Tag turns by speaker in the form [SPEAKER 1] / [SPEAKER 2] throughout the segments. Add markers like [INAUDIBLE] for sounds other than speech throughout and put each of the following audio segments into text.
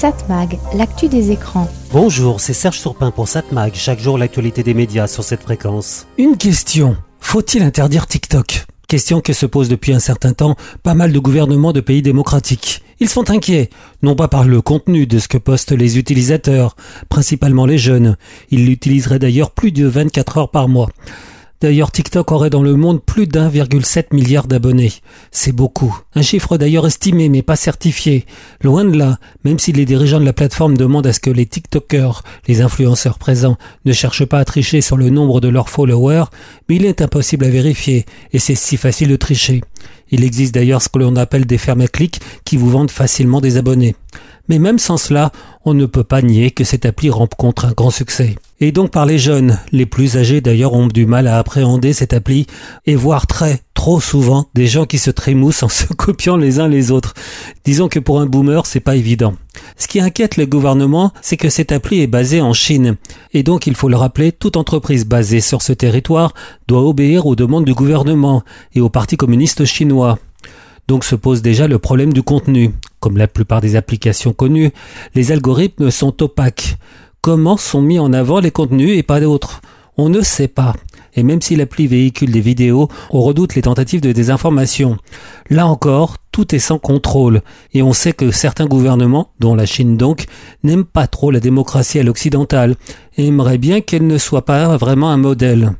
[SPEAKER 1] Satmag, l'actu des écrans.
[SPEAKER 2] Bonjour, c'est Serge Surpin pour Satmag. Chaque jour, l'actualité des médias sur cette fréquence.
[SPEAKER 3] Une question. Faut-il interdire TikTok? Question que se pose depuis un certain temps pas mal de gouvernements de pays démocratiques. Ils sont inquiets, non pas par le contenu de ce que postent les utilisateurs, principalement les jeunes. Ils l'utiliseraient d'ailleurs plus de 24 heures par mois. D'ailleurs, TikTok aurait dans le monde plus d'1,7 milliard d'abonnés. C'est beaucoup. Un chiffre d'ailleurs estimé mais pas certifié. Loin de là, même si les dirigeants de la plateforme demandent à ce que les TikTokers, les influenceurs présents, ne cherchent pas à tricher sur le nombre de leurs followers, mais il est impossible à vérifier, et c'est si facile de tricher. Il existe d'ailleurs ce que l'on appelle des fermes à clics qui vous vendent facilement des abonnés. Mais même sans cela, on ne peut pas nier que cette appli rencontre un grand succès. Et donc par les jeunes, les plus âgés d'ailleurs ont du mal à appréhender cette appli et voir très trop souvent des gens qui se trémoussent en [LAUGHS] se copiant les uns les autres. Disons que pour un boomer, c'est pas évident. Ce qui inquiète le gouvernement, c'est que cette appli est basée en Chine. Et donc, il faut le rappeler, toute entreprise basée sur ce territoire doit obéir aux demandes du gouvernement et au Parti communiste chinois. Donc se pose déjà le problème du contenu. Comme la plupart des applications connues, les algorithmes sont opaques. Comment sont mis en avant les contenus et pas d'autres On ne sait pas. Et même si l'appli véhicule des vidéos, on redoute les tentatives de désinformation. Là encore, tout est sans contrôle. Et on sait que certains gouvernements, dont la Chine donc, n'aiment pas trop la démocratie à l'occidentale et aimeraient bien qu'elle ne soit pas vraiment un modèle.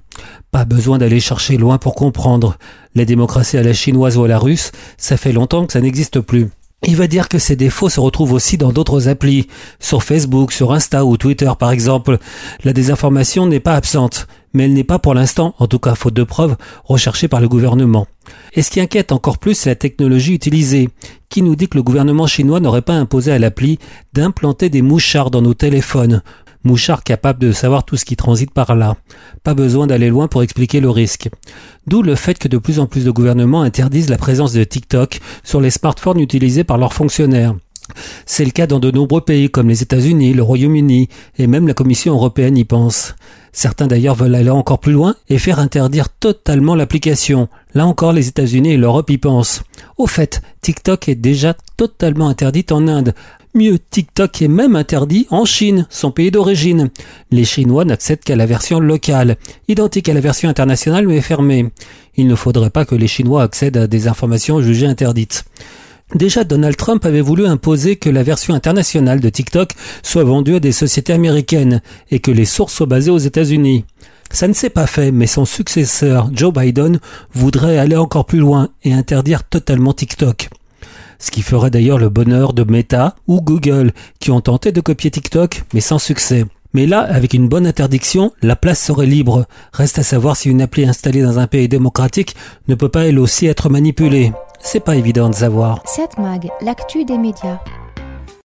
[SPEAKER 3] Pas besoin d'aller chercher loin pour comprendre. La démocratie à la chinoise ou à la russe, ça fait longtemps que ça n'existe plus. Il va dire que ces défauts se retrouvent aussi dans d'autres applis, sur Facebook, sur Insta ou Twitter par exemple. La désinformation n'est pas absente, mais elle n'est pas pour l'instant, en tout cas faute de preuves, recherchée par le gouvernement. Et ce qui inquiète encore plus, c'est la technologie utilisée, qui nous dit que le gouvernement chinois n'aurait pas imposé à l'appli d'implanter des mouchards dans nos téléphones, mouchards capables de savoir tout ce qui transite par là. Pas besoin d'aller loin pour expliquer le risque. D'où le fait que de plus en plus de gouvernements interdisent la présence de TikTok sur les smartphones utilisés par leurs fonctionnaires. C'est le cas dans de nombreux pays comme les États-Unis, le Royaume-Uni et même la Commission européenne y pense. Certains d'ailleurs veulent aller encore plus loin et faire interdire totalement l'application. Là encore, les États-Unis et l'Europe y pensent. Au fait, TikTok est déjà totalement interdite en Inde, Mieux, TikTok est même interdit en Chine, son pays d'origine. Les Chinois n'accèdent qu'à la version locale, identique à la version internationale mais fermée. Il ne faudrait pas que les Chinois accèdent à des informations jugées interdites. Déjà, Donald Trump avait voulu imposer que la version internationale de TikTok soit vendue à des sociétés américaines et que les sources soient basées aux États-Unis. Ça ne s'est pas fait, mais son successeur, Joe Biden, voudrait aller encore plus loin et interdire totalement TikTok ce qui ferait d'ailleurs le bonheur de Meta ou Google, qui ont tenté de copier TikTok, mais sans succès. Mais là, avec une bonne interdiction, la place serait libre. Reste à savoir si une appli installée dans un pays démocratique ne peut pas elle aussi être manipulée. C'est pas évident de savoir.
[SPEAKER 1] Cette mag, l'actu des médias.